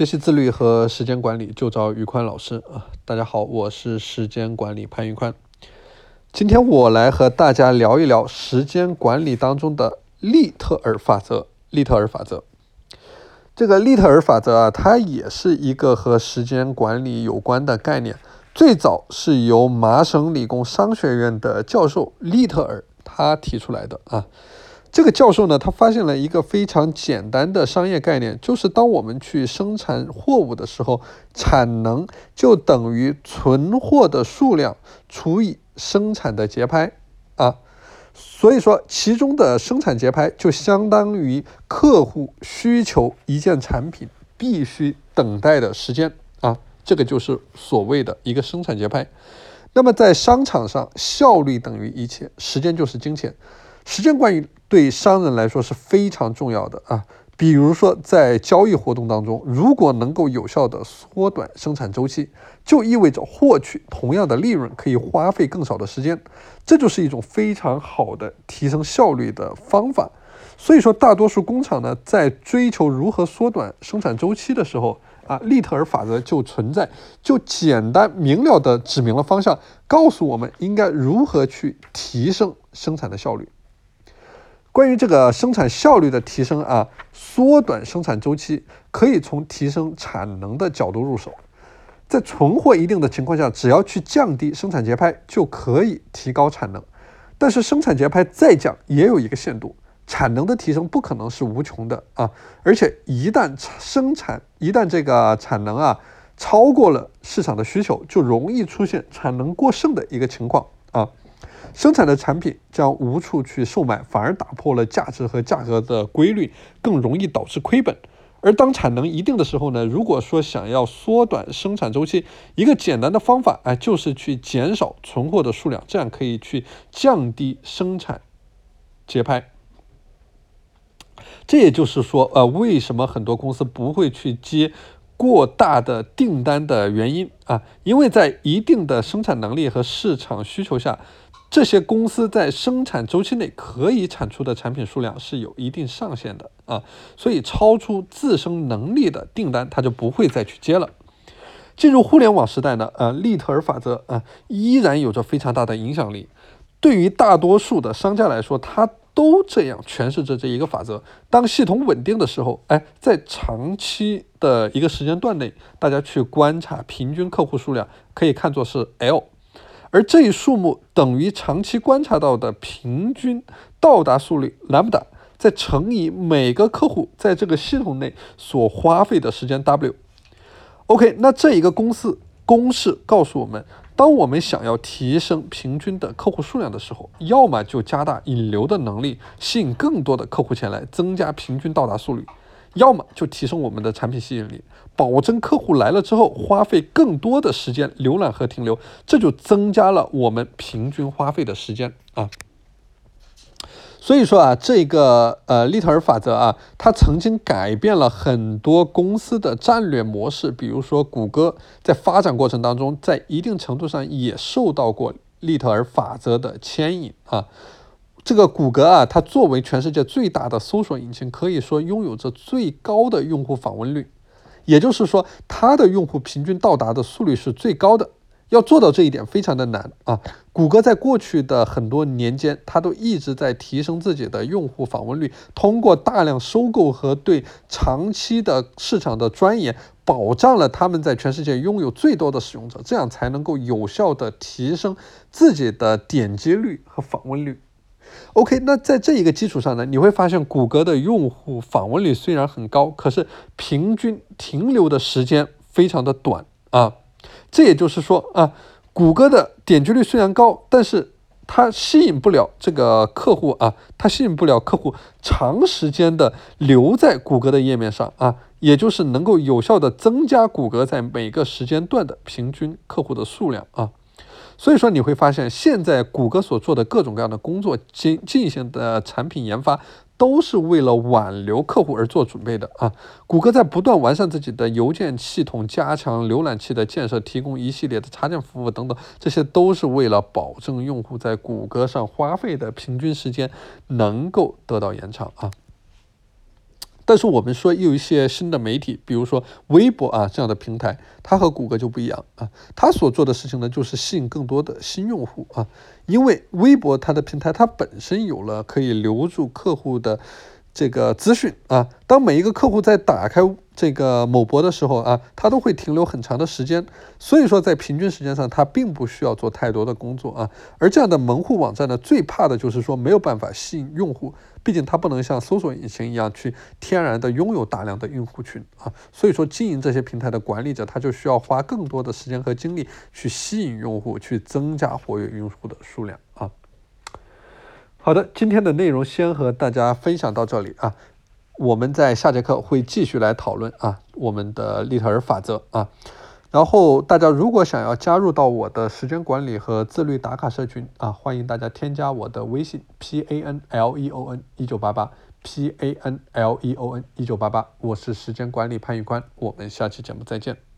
学习自律和时间管理就找宇宽老师啊！大家好，我是时间管理潘宇宽。今天我来和大家聊一聊时间管理当中的利特尔法则。利特尔法则，这个利特尔法则啊，它也是一个和时间管理有关的概念。最早是由麻省理工商学院的教授利特尔他提出来的啊。这个教授呢，他发现了一个非常简单的商业概念，就是当我们去生产货物的时候，产能就等于存货的数量除以生产的节拍啊。所以说，其中的生产节拍就相当于客户需求一件产品必须等待的时间啊。这个就是所谓的一个生产节拍。那么在商场上，效率等于一切，时间就是金钱。时间管理对商人来说是非常重要的啊，比如说在交易活动当中，如果能够有效的缩短生产周期，就意味着获取同样的利润可以花费更少的时间，这就是一种非常好的提升效率的方法。所以说，大多数工厂呢，在追求如何缩短生产周期的时候啊，利特尔法则就存在，就简单明了的指明了方向，告诉我们应该如何去提升生产的效率。关于这个生产效率的提升啊，缩短生产周期可以从提升产能的角度入手。在存货一定的情况下，只要去降低生产节拍，就可以提高产能。但是生产节拍再降也有一个限度，产能的提升不可能是无穷的啊！而且一旦生产，一旦这个产能啊超过了市场的需求，就容易出现产能过剩的一个情况啊。生产的产品将无处去售卖，反而打破了价值和价格的规律，更容易导致亏本。而当产能一定的时候呢？如果说想要缩短生产周期，一个简单的方法，哎，就是去减少存货的数量，这样可以去降低生产节拍。这也就是说，呃，为什么很多公司不会去接过大的订单的原因啊？因为在一定的生产能力和市场需求下。这些公司在生产周期内可以产出的产品数量是有一定上限的啊，所以超出自身能力的订单，他就不会再去接了。进入互联网时代呢，呃，利特尔法则啊，依然有着非常大的影响力。对于大多数的商家来说，他都这样诠释着这一个法则：当系统稳定的时候，哎，在长期的一个时间段内，大家去观察平均客户数量，可以看作是 L。而这一数目等于长期观察到的平均到达速率 lambda，再乘以每个客户在这个系统内所花费的时间 w。OK，那这一个公式公式告诉我们，当我们想要提升平均的客户数量的时候，要么就加大引流的能力，吸引更多的客户前来，增加平均到达速率。要么就提升我们的产品吸引力，保证客户来了之后花费更多的时间浏览和停留，这就增加了我们平均花费的时间啊。所以说啊，这个呃利特尔法则啊，它曾经改变了很多公司的战略模式，比如说谷歌在发展过程当中，在一定程度上也受到过利特尔法则的牵引啊。这个谷歌啊，它作为全世界最大的搜索引擎，可以说拥有着最高的用户访问率，也就是说，它的用户平均到达的速率是最高的。要做到这一点非常的难啊！谷歌在过去的很多年间，它都一直在提升自己的用户访问率，通过大量收购和对长期的市场的钻研，保障了他们在全世界拥有最多的使用者，这样才能够有效的提升自己的点击率和访问率。OK，那在这一个基础上呢，你会发现谷歌的用户访问率虽然很高，可是平均停留的时间非常的短啊。这也就是说啊，谷歌的点击率虽然高，但是它吸引不了这个客户啊，它吸引不了客户长时间的留在谷歌的页面上啊，也就是能够有效的增加谷歌在每个时间段的平均客户的数量啊。所以说你会发现，现在谷歌所做的各种各样的工作，进进行的产品研发，都是为了挽留客户而做准备的啊。谷歌在不断完善自己的邮件系统，加强浏览器的建设，提供一系列的插件服务等等，这些都是为了保证用户在谷歌上花费的平均时间能够得到延长啊。但是我们说有一些新的媒体，比如说微博啊这样的平台，它和谷歌就不一样啊，它所做的事情呢就是吸引更多的新用户啊，因为微博它的平台它本身有了可以留住客户的。这个资讯啊，当每一个客户在打开这个某博的时候啊，他都会停留很长的时间，所以说在平均时间上，他并不需要做太多的工作啊。而这样的门户网站呢，最怕的就是说没有办法吸引用户，毕竟它不能像搜索引擎一样去天然的拥有大量的用户群啊。所以说，经营这些平台的管理者，他就需要花更多的时间和精力去吸引用户，去增加活跃用户的数量啊。好的，今天的内容先和大家分享到这里啊，我们在下节课会继续来讨论啊我们的利特尔法则啊，然后大家如果想要加入到我的时间管理和自律打卡社群啊，欢迎大家添加我的微信 p a n l e o n 一九八八 p a n l e o n 一九八八，我是时间管理潘玉宽，我们下期节目再见。